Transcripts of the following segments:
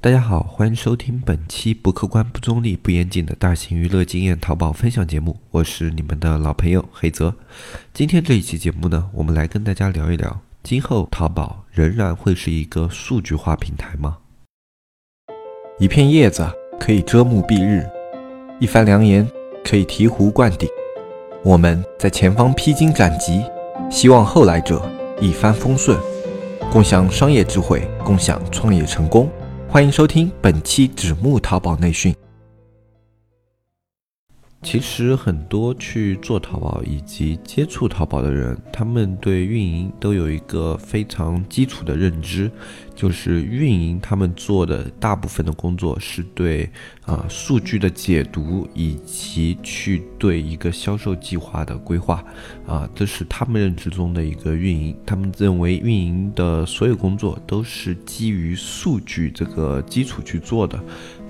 大家好，欢迎收听本期不客观、不中立、不严谨的大型娱乐经验淘宝分享节目，我是你们的老朋友黑泽。今天这一期节目呢，我们来跟大家聊一聊，今后淘宝仍然会是一个数据化平台吗？一片叶子可以遮目蔽日，一番良言可以醍醐灌顶。我们在前方披荆斩棘，希望后来者一帆风顺，共享商业智慧，共享创业成功。欢迎收听本期纸木淘宝内训。其实很多去做淘宝以及接触淘宝的人，他们对运营都有一个非常基础的认知。就是运营，他们做的大部分的工作是对啊数据的解读，以及去对一个销售计划的规划，啊，这是他们认知中的一个运营。他们认为运营的所有工作都是基于数据这个基础去做的。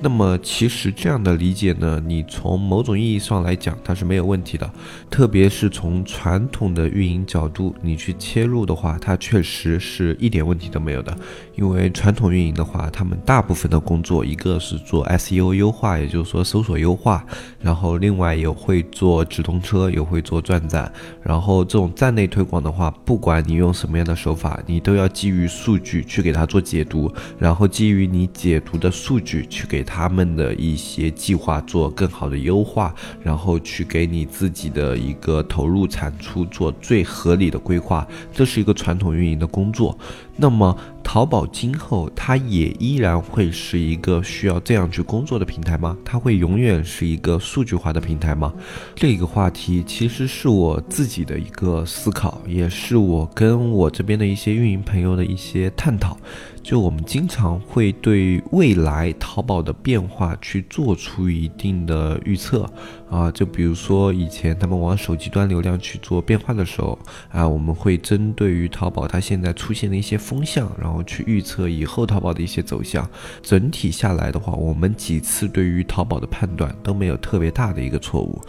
那么，其实这样的理解呢，你从某种意义上来讲，它是没有问题的。特别是从传统的运营角度，你去切入的话，它确实是一点问题都没有的。因为传统运营的话，他们大部分的工作，一个是做 SEO 优化，也就是说搜索优化，然后另外也会做直通车，也会做转站。然后这种站内推广的话，不管你用什么样的手法，你都要基于数据去给它做解读，然后基于你解读的数据去给他们的一些计划做更好的优化，然后去给你自己的一个投入产出做最合理的规划。这是一个传统运营的工作。那么，淘宝今后它也依然会是一个需要这样去工作的平台吗？它会永远是一个数据化的平台吗？这个话题其实是我自己的一个思考，也是我跟我这边的一些运营朋友的一些探讨。就我们经常会对未来淘宝的变化去做出一定的预测啊，就比如说以前他们往手机端流量去做变化的时候啊，我们会针对于淘宝它现在出现的一些风向，然后去预测以后淘宝的一些走向。整体下来的话，我们几次对于淘宝的判断都没有特别大的一个错误。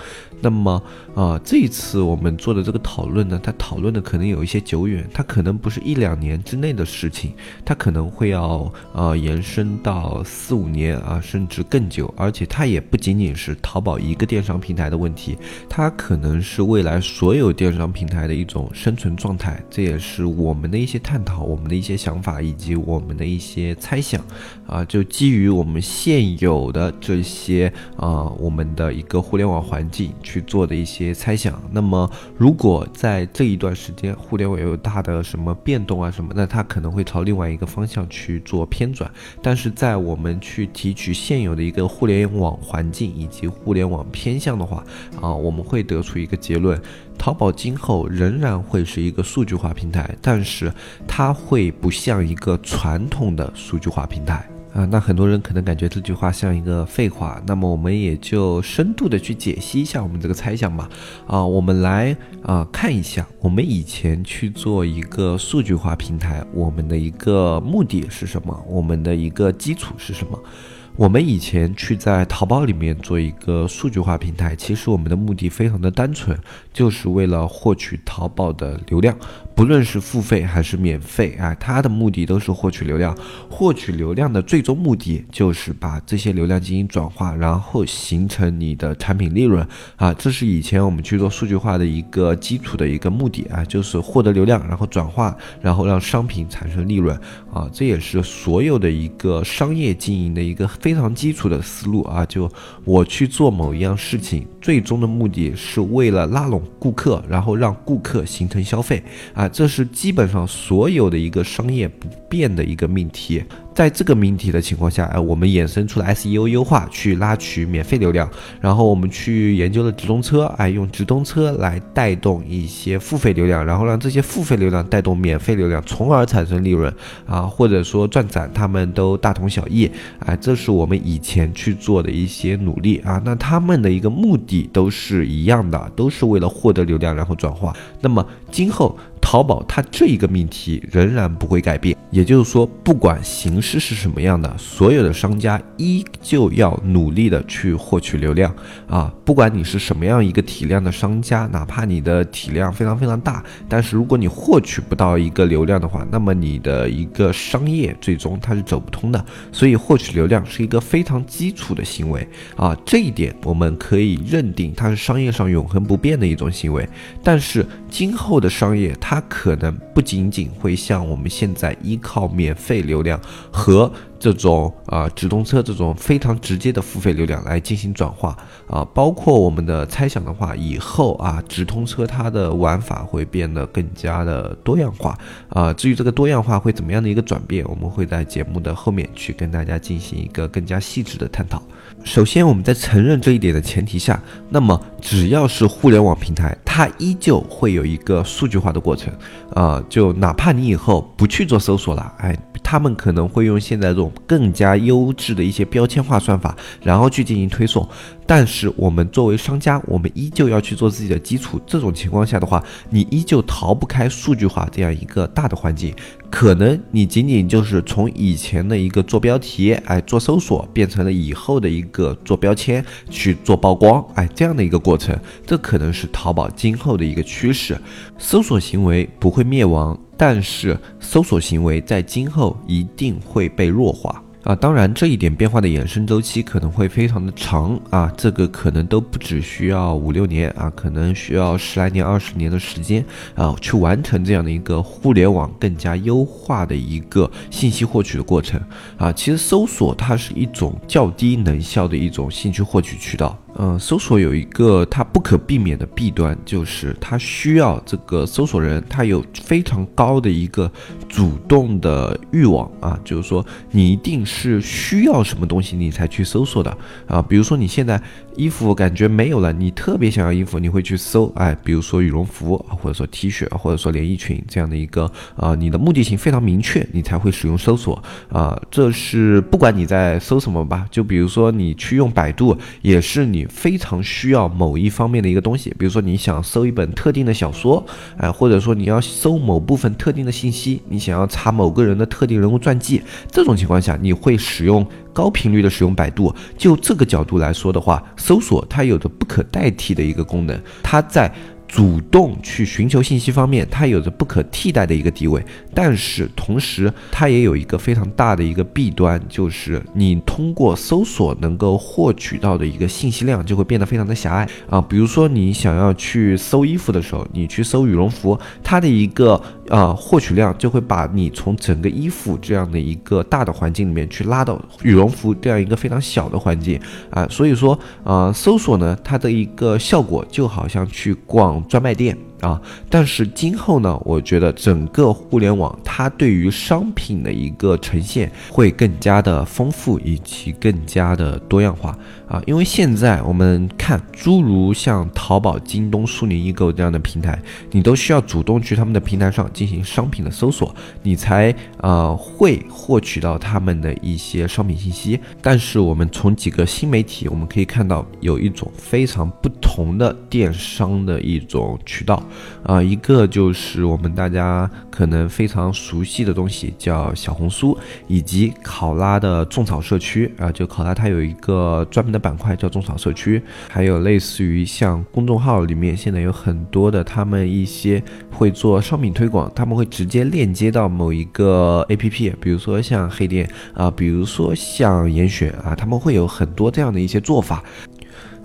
那么啊，这一次我们做的这个讨论呢，它讨论的可能有一些久远，它可能不是一两年之内的事情，它可能。会要呃延伸到四五年啊，甚至更久，而且它也不仅仅是淘宝一个电商平台的问题，它可能是未来所有电商平台的一种生存状态。这也是我们的一些探讨，我们的一些想法，以及我们的一些猜想啊，就基于我们现有的这些啊，我们的一个互联网环境去做的一些猜想。那么，如果在这一段时间互联网有大的什么变动啊什么，那它可能会朝另外一个方向。去做偏转，但是在我们去提取现有的一个互联网环境以及互联网偏向的话，啊，我们会得出一个结论：淘宝今后仍然会是一个数据化平台，但是它会不像一个传统的数据化平台。啊，那很多人可能感觉这句话像一个废话，那么我们也就深度的去解析一下我们这个猜想吧。啊，我们来啊看一下，我们以前去做一个数据化平台，我们的一个目的是什么？我们的一个基础是什么？我们以前去在淘宝里面做一个数据化平台，其实我们的目的非常的单纯，就是为了获取淘宝的流量，不论是付费还是免费，啊，它的目的都是获取流量。获取流量的最终目的就是把这些流量进行转化，然后形成你的产品利润，啊，这是以前我们去做数据化的一个基础的一个目的啊，就是获得流量，然后转化，然后让商品产生利润，啊，这也是所有的一个商业经营的一个。非常基础的思路啊，就我去做某一样事情，最终的目的是为了拉拢顾客，然后让顾客形成消费。啊，这是基本上所有的一个商业不变的一个命题。在这个命题的情况下，哎，我们衍生出了 SEO 优化去拉取免费流量，然后我们去研究了直通车，哎，用直通车来带动一些付费流量，然后让这些付费流量带动免费流量，从而产生利润啊，或者说赚展，他们都大同小异，哎，这是我们以前去做的一些努力。啊，那他们的一个目的都是一样的，都是为了获得流量，然后转化。那么今后。淘宝它这一个命题仍然不会改变，也就是说，不管形式是什么样的，所有的商家依旧要努力的去获取流量啊！不管你是什么样一个体量的商家，哪怕你的体量非常非常大，但是如果你获取不到一个流量的话，那么你的一个商业最终它是走不通的。所以，获取流量是一个非常基础的行为啊！这一点我们可以认定它是商业上永恒不变的一种行为。但是，今后的商业它它可能不仅仅会像我们现在依靠免费流量和这种啊直通车这种非常直接的付费流量来进行转化啊，包括我们的猜想的话，以后啊直通车它的玩法会变得更加的多样化啊。至于这个多样化会怎么样的一个转变，我们会在节目的后面去跟大家进行一个更加细致的探讨。首先，我们在承认这一点的前提下，那么只要是互联网平台，它依旧会有一个数据化的过程，啊，就哪怕你以后不去做搜索了，哎。他们可能会用现在这种更加优质的一些标签化算法，然后去进行推送。但是我们作为商家，我们依旧要去做自己的基础。这种情况下的话，你依旧逃不开数据化这样一个大的环境。可能你仅仅就是从以前的一个做标题，哎，做搜索，变成了以后的一个做标签去做曝光，哎，这样的一个过程。这可能是淘宝今后的一个趋势。搜索行为不会灭亡。但是搜索行为在今后一定会被弱化啊！当然，这一点变化的衍生周期可能会非常的长啊，这个可能都不只需要五六年啊，可能需要十来年、二十年的时间啊，去完成这样的一个互联网更加优化的一个信息获取的过程啊。其实搜索它是一种较低能效的一种信息获取渠道。嗯，搜索有一个它不可避免的弊端，就是它需要这个搜索人他有非常高的一个主动的欲望啊，就是说你一定是需要什么东西你才去搜索的啊。比如说你现在衣服感觉没有了，你特别想要衣服，你会去搜，哎，比如说羽绒服或者说 T 恤或者说连衣裙这样的一个啊，你的目的性非常明确，你才会使用搜索啊。这是不管你在搜什么吧，就比如说你去用百度，也是你。非常需要某一方面的一个东西，比如说你想搜一本特定的小说，哎，或者说你要搜某部分特定的信息，你想要查某个人的特定人物传记，这种情况下你会使用高频率的使用百度。就这个角度来说的话，搜索它有着不可代替的一个功能，它在。主动去寻求信息方面，它有着不可替代的一个地位，但是同时它也有一个非常大的一个弊端，就是你通过搜索能够获取到的一个信息量就会变得非常的狭隘啊。比如说你想要去搜衣服的时候，你去搜羽绒服，它的一个呃获取量就会把你从整个衣服这样的一个大的环境里面去拉到羽绒服这样一个非常小的环境啊。所以说呃搜索呢，它的一个效果就好像去逛。专卖店。啊，但是今后呢，我觉得整个互联网它对于商品的一个呈现会更加的丰富以及更加的多样化啊，因为现在我们看诸如像淘宝、京东、苏宁易购这样的平台，你都需要主动去他们的平台上进行商品的搜索，你才呃会获取到他们的一些商品信息。但是我们从几个新媒体我们可以看到，有一种非常不同的电商的一种渠道。啊，一个就是我们大家可能非常熟悉的东西，叫小红书，以及考拉的种草社区啊，就考拉它有一个专门的板块叫种草社区，还有类似于像公众号里面现在有很多的他们一些会做商品推广，他们会直接链接到某一个 APP，比如说像黑店啊，比如说像严选啊，他们会有很多这样的一些做法。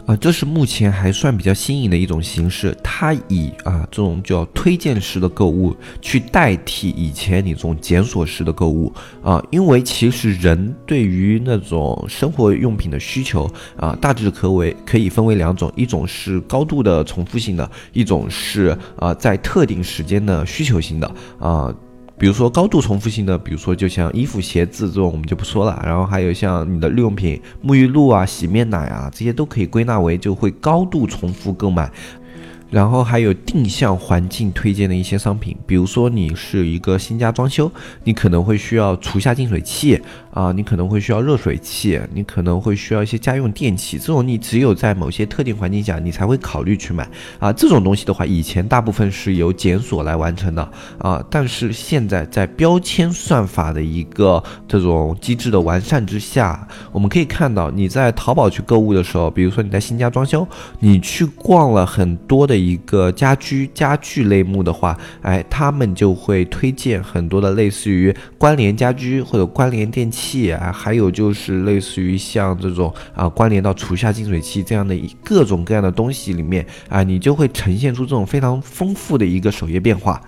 啊，这是目前还算比较新颖的一种形式，它以啊这种叫推荐式的购物去代替以前你这种检索式的购物啊，因为其实人对于那种生活用品的需求啊，大致可为可以分为两种，一种是高度的重复性的，一种是啊在特定时间的需求型的啊。比如说高度重复性的，比如说就像衣服、鞋子这种，我们就不说了。然后还有像你的日用品、沐浴露啊、洗面奶啊，这些都可以归纳为就会高度重复购买。然后还有定向环境推荐的一些商品，比如说你是一个新家装修，你可能会需要除下净水器啊，你可能会需要热水器，你可能会需要一些家用电器，这种你只有在某些特定环境下，你才会考虑去买啊。这种东西的话，以前大部分是由检索来完成的啊，但是现在在标签算法的一个这种机制的完善之下，我们可以看到你在淘宝去购物的时候，比如说你在新家装修，你去逛了很多的一个家居家具类目的话，哎，他们就会推荐很多的类似于关联家居或者关联电器器啊，还有就是类似于像这种啊关联到厨下净水器这样的一各种各样的东西里面啊，你就会呈现出这种非常丰富的一个首页变化。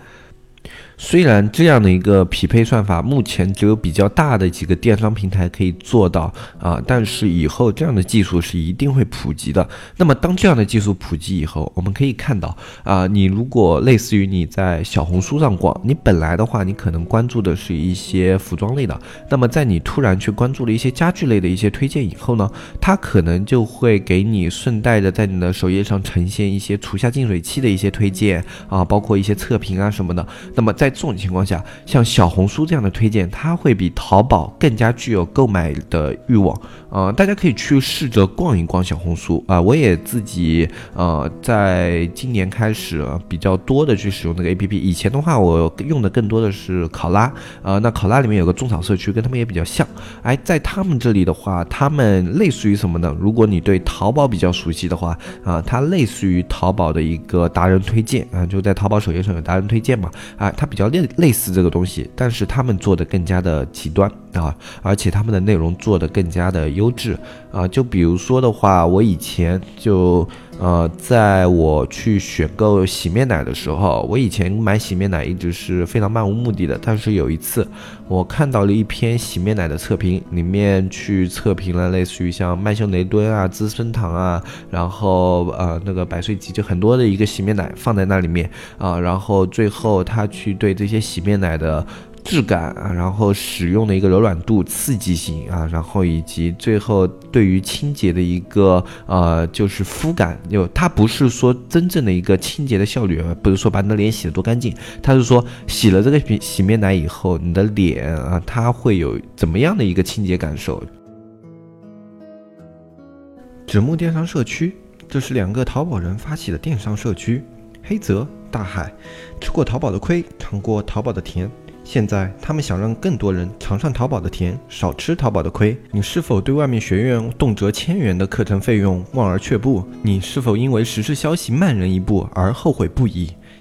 虽然这样的一个匹配算法目前只有比较大的几个电商平台可以做到啊，但是以后这样的技术是一定会普及的。那么当这样的技术普及以后，我们可以看到啊，你如果类似于你在小红书上逛，你本来的话你可能关注的是一些服装类的，那么在你突然去关注了一些家具类的一些推荐以后呢，它可能就会给你顺带着在你的首页上呈现一些厨下净水器的一些推荐啊，包括一些测评啊什么的。那么在在这种情况下，像小红书这样的推荐，它会比淘宝更加具有购买的欲望。呃，大家可以去试着逛一逛小红书啊。我也自己呃，在今年开始比较多的去使用那个 APP。以前的话，我用的更多的是考拉。呃，那考拉里面有个种草社区，跟他们也比较像。哎，在他们这里的话，他们类似于什么呢？如果你对淘宝比较熟悉的话，啊，它类似于淘宝的一个达人推荐啊，就在淘宝首页上有达人推荐嘛。啊，它比比较类类似这个东西，但是他们做的更加的极端。啊，而且他们的内容做得更加的优质啊。就比如说的话，我以前就呃，在我去选购洗面奶的时候，我以前买洗面奶一直是非常漫无目的的。但是有一次，我看到了一篇洗面奶的测评，里面去测评了类似于像曼秀雷敦啊、资生堂啊，然后呃那个百岁集就很多的一个洗面奶放在那里面啊，然后最后他去。对这些洗面奶的质感啊，然后使用的一个柔软度、刺激性啊，然后以及最后对于清洁的一个呃，就是肤感，就它不是说真正的一个清洁的效率，不是说把你的脸洗得多干净，它是说洗了这个洗洗面奶以后，你的脸啊，它会有怎么样的一个清洁感受？纸木电商社区，这是两个淘宝人发起的电商社区，黑泽。大海吃过淘宝的亏，尝过淘宝的甜，现在他们想让更多人尝上淘宝的甜，少吃淘宝的亏。你是否对外面学院动辄千元的课程费用望而却步？你是否因为时事消息慢人一步而后悔不已？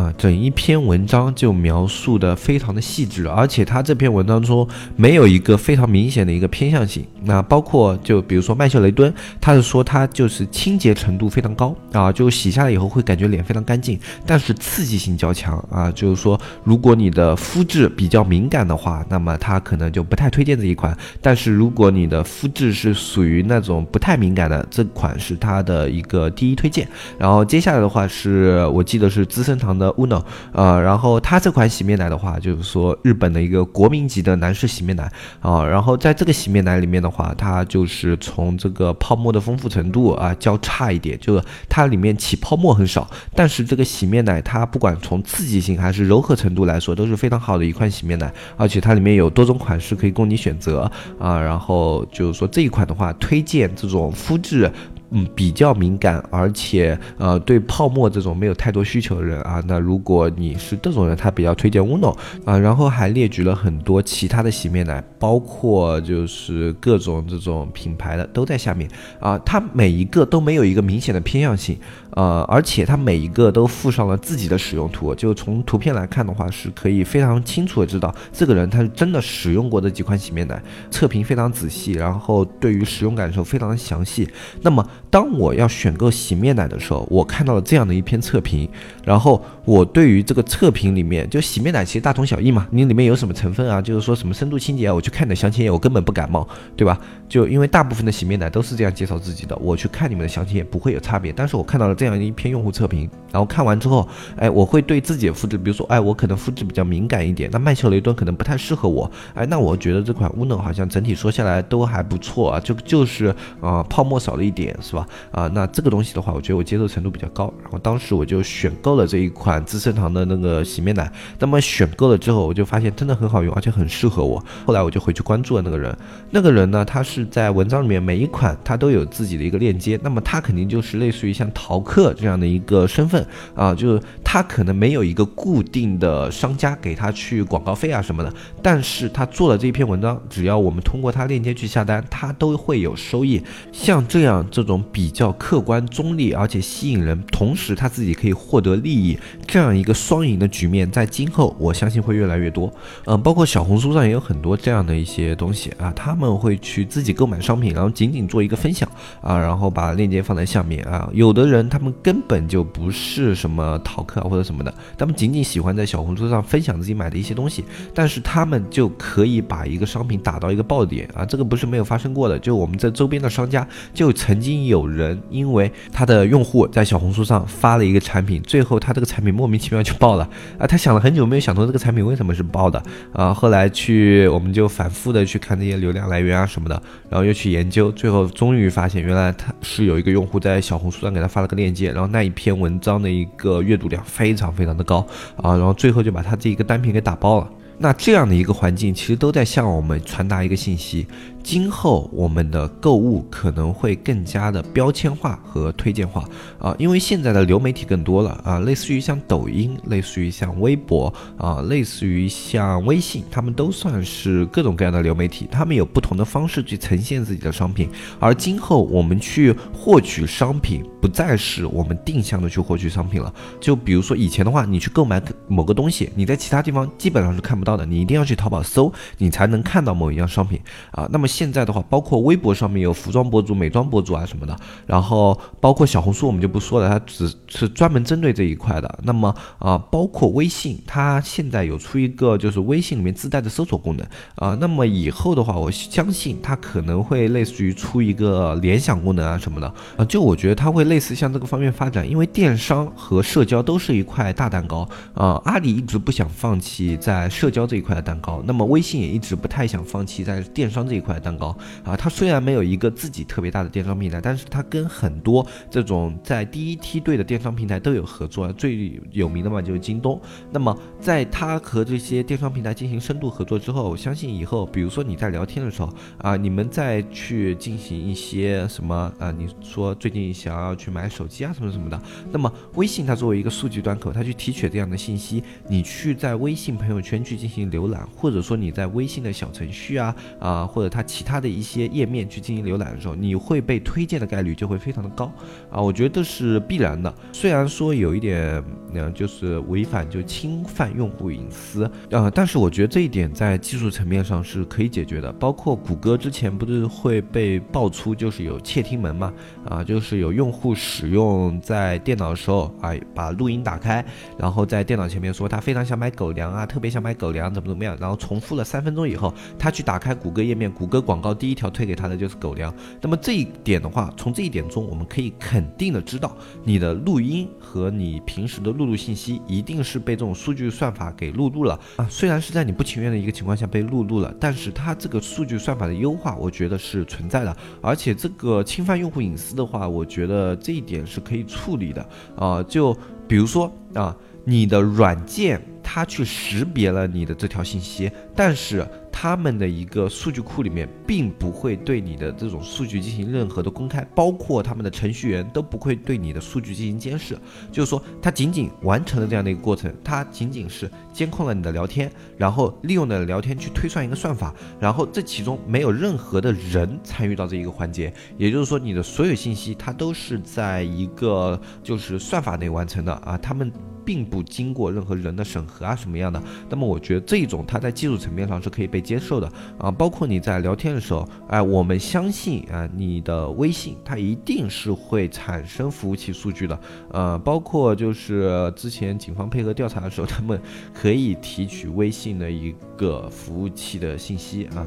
啊，整一篇文章就描述的非常的细致，而且他这篇文章中没有一个非常明显的一个偏向性。那包括就比如说麦秀雷敦，他是说他就是清洁程度非常高啊，就洗下来以后会感觉脸非常干净，但是刺激性较强啊，就是说如果你的肤质比较敏感的话，那么他可能就不太推荐这一款。但是如果你的肤质是属于那种不太敏感的，这款是他的一个第一推荐。然后接下来的话是我记得是资生堂。的 Uno，呃，然后它这款洗面奶的话，就是说日本的一个国民级的男士洗面奶啊，然后在这个洗面奶里面的话，它就是从这个泡沫的丰富程度啊较差一点，就是它里面起泡沫很少，但是这个洗面奶它不管从刺激性还是柔和程度来说，都是非常好的一款洗面奶，而且它里面有多种款式可以供你选择啊，然后就是说这一款的话，推荐这种肤质。嗯，比较敏感，而且呃，对泡沫这种没有太多需求的人啊，那如果你是这种人，他比较推荐 Uno 啊，然后还列举了很多其他的洗面奶，包括就是各种这种品牌的都在下面啊，它每一个都没有一个明显的偏向性。呃，而且它每一个都附上了自己的使用图，就从图片来看的话，是可以非常清楚的知道这个人他是真的使用过这几款洗面奶，测评非常仔细，然后对于使用感受非常的详细。那么当我要选购洗面奶的时候，我看到了这样的一篇测评，然后我对于这个测评里面，就洗面奶其实大同小异嘛，你里面有什么成分啊？就是说什么深度清洁啊？我去看你的详情页，我根本不感冒，对吧？就因为大部分的洗面奶都是这样介绍自己的，我去看你们的详情页不会有差别。但是我看到了这样一篇用户测评，然后看完之后，哎，我会对自己的肤质，比如说，哎，我可能肤质比较敏感一点，那曼秀雷敦可能不太适合我，哎，那我觉得这款乌能好像整体说下来都还不错啊，就就是啊泡沫少了一点，是吧？啊，那这个东西的话，我觉得我接受程度比较高，然后当时我就选购了这一款资生堂的那个洗面奶。那么选购了之后，我就发现真的很好用，而且很适合我。后来我就回去关注了那个人，那个人呢，他是在文章里面每一款他都有自己的一个链接，那么他肯定就是类似于像淘客这样的一个身份啊，就是他可能没有一个固定的商家给他去广告费啊什么的，但是他做了这篇文章，只要我们通过他链接去下单，他都会有收益。像这样这种比较客观中立而且吸引人，同时他自己可以获得利益，这样一个双赢的局面，在今后我相信会越来越多。嗯，包括小红书上也有很多这样的一些东西啊，他们会去自己购买商品，然后仅仅做一个分享啊，然后把链接放在下面啊。有的人他他们根本就不是什么淘客啊或者什么的，他们仅仅喜欢在小红书上分享自己买的一些东西，但是他们就可以把一个商品打到一个爆点啊，这个不是没有发生过的，就我们在周边的商家就曾经有人因为他的用户在小红书上发了一个产品，最后他这个产品莫名其妙就爆了啊，他想了很久没有想通这个产品为什么是爆的啊，后来去我们就反复的去看这些流量来源啊什么的，然后又去研究，最后终于发现原来他是有一个用户在小红书上给他发了个链接，然后那一篇文章的一个阅读量非常非常的高啊，然后最后就把他这一个单品给打包了。那这样的一个环境，其实都在向我们传达一个信息。今后我们的购物可能会更加的标签化和推荐化啊，因为现在的流媒体更多了啊，类似于像抖音，类似于像微博啊，类似于像微信，他们都算是各种各样的流媒体，他们有不同的方式去呈现自己的商品。而今后我们去获取商品，不再是我们定向的去获取商品了。就比如说以前的话，你去购买某个东西，你在其他地方基本上是看不到的，你一定要去淘宝搜，你才能看到某一样商品啊。那么现在的话，包括微博上面有服装博主、美妆博主啊什么的，然后包括小红书我们就不说了，它只是专门针对这一块的。那么啊，包括微信，它现在有出一个就是微信里面自带的搜索功能啊。那么以后的话，我相信它可能会类似于出一个联想功能啊什么的啊。就我觉得它会类似向这个方面发展，因为电商和社交都是一块大蛋糕啊。阿里一直不想放弃在社交这一块的蛋糕，那么微信也一直不太想放弃在电商这一块蛋糕。啊，它虽然没有一个自己特别大的电商平台，但是它跟很多这种在第一梯队的电商平台都有合作，最有名的嘛就是京东。那么在它和这些电商平台进行深度合作之后，我相信以后，比如说你在聊天的时候啊，你们再去进行一些什么啊，你说最近想要去买手机啊什么什么的，那么微信它作为一个数据端口，它去提取这样的信息，你去在微信朋友圈去进行浏览，或者说你在微信的小程序啊啊，或者它其他的。一些页面去进行浏览的时候，你会被推荐的概率就会非常的高啊，我觉得是必然的。虽然说有一点，嗯，就是违反就侵犯用户隐私啊，但是我觉得这一点在技术层面上是可以解决的。包括谷歌之前不是会被爆出就是有窃听门嘛，啊，就是有用户使用在电脑的时候啊，把录音打开，然后在电脑前面说他非常想买狗粮啊，特别想买狗粮怎么怎么样，然后重复了三分钟以后，他去打开谷歌页面，谷歌广告。第一条推给他的就是狗粮，那么这一点的话，从这一点中，我们可以肯定的知道，你的录音和你平时的录入信息一定是被这种数据算法给录入了啊。虽然是在你不情愿的一个情况下被录入了，但是它这个数据算法的优化，我觉得是存在的。而且这个侵犯用户隐私的话，我觉得这一点是可以处理的啊。就比如说啊，你的软件它去识别了你的这条信息，但是。他们的一个数据库里面，并不会对你的这种数据进行任何的公开，包括他们的程序员都不会对你的数据进行监视。就是说，他仅仅完成了这样的一个过程，他仅仅是监控了你的聊天，然后利用的聊天去推算一个算法，然后这其中没有任何的人参与到这一个环节。也就是说，你的所有信息它都是在一个就是算法内完成的啊，他们。并不经过任何人的审核啊什么样的，那么我觉得这一种它在技术层面上是可以被接受的啊。包括你在聊天的时候，哎，我们相信啊，你的微信它一定是会产生服务器数据的。呃，包括就是之前警方配合调查的时候，他们可以提取微信的一个服务器的信息啊。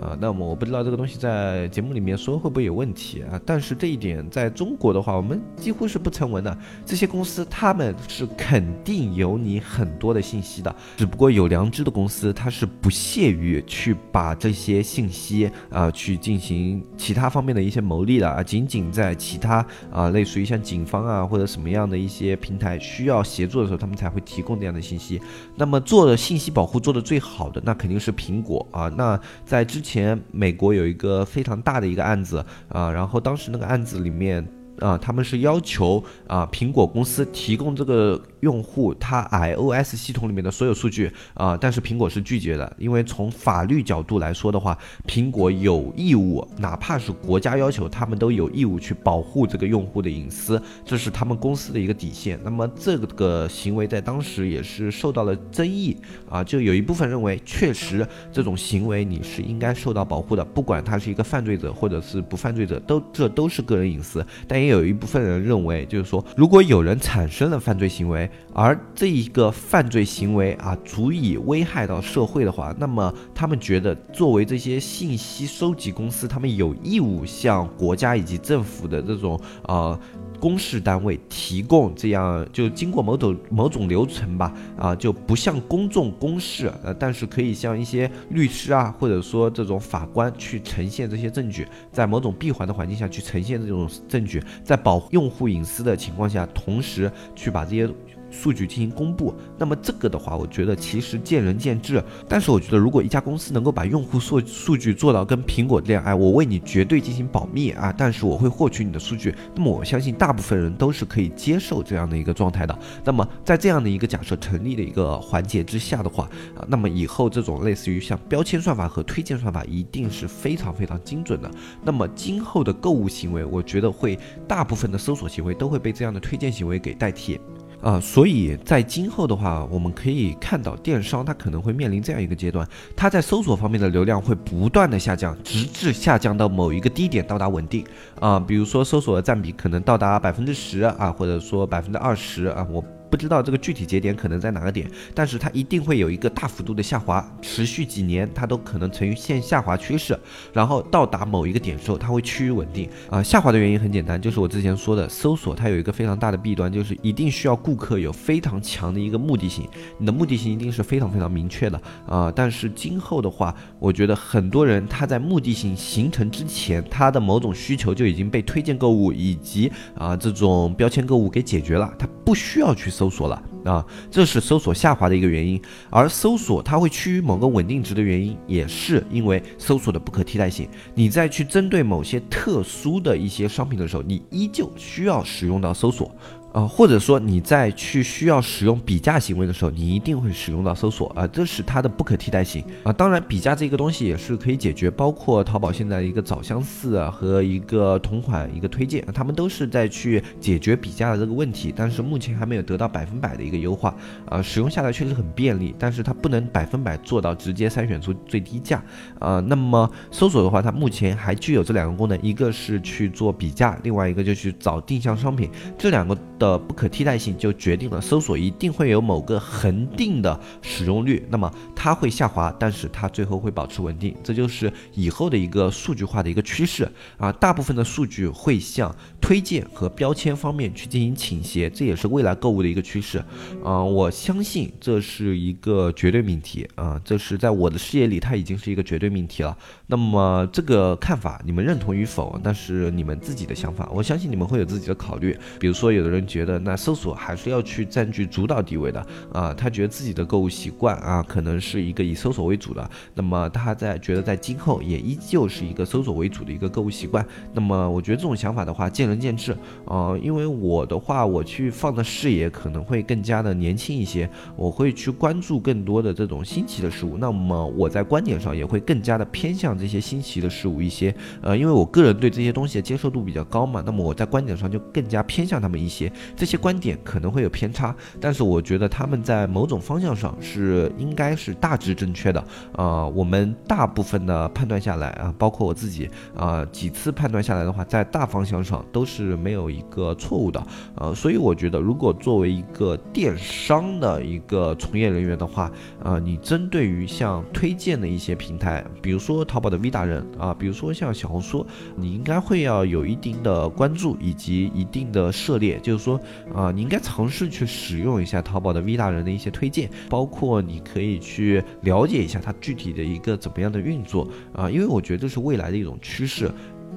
啊，那么我不知道这个东西在节目里面说会不会有问题啊？但是这一点在中国的话，我们几乎是不成文的。这些公司他们是肯定有你很多的信息的，只不过有良知的公司，它是不屑于去把这些信息啊去进行其他方面的一些牟利的啊，仅仅在其他啊类似于像警方啊或者什么样的一些平台需要协助的时候，他们才会提供这样的信息。那么做的信息保护做的最好的，那肯定是苹果啊。那在之前。前美国有一个非常大的一个案子啊，然后当时那个案子里面。啊，他们是要求啊，苹果公司提供这个用户他 iOS 系统里面的所有数据啊，但是苹果是拒绝的，因为从法律角度来说的话，苹果有义务，哪怕是国家要求，他们都有义务去保护这个用户的隐私，这是他们公司的一个底线。那么这个行为在当时也是受到了争议啊，就有一部分认为，确实这种行为你是应该受到保护的，不管他是一个犯罪者或者是不犯罪者，都这都是个人隐私，但也。有一部分人认为，就是说，如果有人产生了犯罪行为，而这一个犯罪行为啊，足以危害到社会的话，那么他们觉得，作为这些信息收集公司，他们有义务向国家以及政府的这种呃。公示单位提供这样就经过某种某种流程吧，啊，就不向公众公示，呃，但是可以向一些律师啊，或者说这种法官去呈现这些证据，在某种闭环的环境下去呈现这种证据，在保护用户隐私的情况下，同时去把这些。数据进行公布，那么这个的话，我觉得其实见仁见智。但是我觉得，如果一家公司能够把用户数数据做到跟苹果这样，哎，我为你绝对进行保密啊，但是我会获取你的数据，那么我相信大部分人都是可以接受这样的一个状态的。那么在这样的一个假设成立的一个环节之下的话，啊，那么以后这种类似于像标签算法和推荐算法一定是非常非常精准的。那么今后的购物行为，我觉得会大部分的搜索行为都会被这样的推荐行为给代替。啊，所以在今后的话，我们可以看到电商它可能会面临这样一个阶段，它在搜索方面的流量会不断的下降，直至下降到某一个低点到达稳定。啊，比如说搜索的占比可能到达百分之十啊，或者说百分之二十啊，我。不知道这个具体节点可能在哪个点，但是它一定会有一个大幅度的下滑，持续几年它都可能呈现下滑趋势，然后到达某一个点之后，它会趋于稳定。啊，下滑的原因很简单，就是我之前说的，搜索它有一个非常大的弊端，就是一定需要顾客有非常强的一个目的性，你的目的性一定是非常非常明确的啊。但是今后的话，我觉得很多人他在目的性形成之前，他的某种需求就已经被推荐购物以及啊这种标签购物给解决了，他不需要去。搜索了啊，这是搜索下滑的一个原因，而搜索它会趋于某个稳定值的原因，也是因为搜索的不可替代性。你在去针对某些特殊的一些商品的时候，你依旧需要使用到搜索。啊，或者说你在去需要使用比价行为的时候，你一定会使用到搜索啊，这是它的不可替代性啊。当然，比价这个东西也是可以解决，包括淘宝现在一个找相似啊和一个同款一个推荐，他们都是在去解决比价的这个问题，但是目前还没有得到百分百的一个优化啊。使用下来确实很便利，但是它不能百分百做到直接筛选出最低价啊。那么搜索的话，它目前还具有这两个功能，一个是去做比价，另外一个就去找定向商品，这两个。的不可替代性就决定了搜索一定会有某个恒定的使用率，那么它会下滑，但是它最后会保持稳定，这就是以后的一个数据化的一个趋势啊。大部分的数据会向推荐和标签方面去进行倾斜，这也是未来购物的一个趋势啊。我相信这是一个绝对命题啊，这是在我的视野里它已经是一个绝对命题了。那么这个看法你们认同与否，那是你们自己的想法，我相信你们会有自己的考虑。比如说有的人。觉得那搜索还是要去占据主导地位的啊，他觉得自己的购物习惯啊，可能是一个以搜索为主的。那么他在觉得在今后也依旧是一个搜索为主的一个购物习惯。那么我觉得这种想法的话，见仁见智啊。因为我的话，我去放的视野可能会更加的年轻一些，我会去关注更多的这种新奇的事物。那么我在观点上也会更加的偏向这些新奇的事物一些。呃，因为我个人对这些东西的接受度比较高嘛，那么我在观点上就更加偏向他们一些。这些观点可能会有偏差，但是我觉得他们在某种方向上是应该是大致正确的。啊，我们大部分的判断下来啊，包括我自己啊，几次判断下来的话，在大方向上都是没有一个错误的。呃，所以我觉得，如果作为一个电商的一个从业人员的话，啊，你针对于像推荐的一些平台，比如说淘宝的 V 达人啊，比如说像小红书，你应该会要有一定的关注以及一定的涉猎，就是说说啊，你应该尝试去使用一下淘宝的 V 大人的一些推荐，包括你可以去了解一下它具体的一个怎么样的运作啊，因为我觉得这是未来的一种趋势。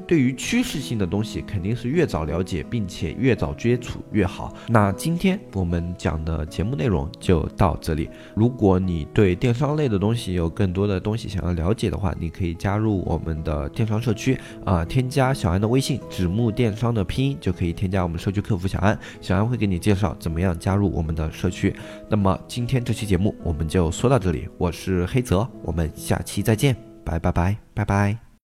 对于趋势性的东西，肯定是越早了解并且越早接触越好。那今天我们讲的节目内容就到这里。如果你对电商类的东西有更多的东西想要了解的话，你可以加入我们的电商社区啊，添加小安的微信“纸木电商”的拼音就可以添加我们社区客服小安，小安会给你介绍怎么样加入我们的社区。那么今天这期节目我们就说到这里，我是黑泽，我们下期再见，拜拜拜拜拜。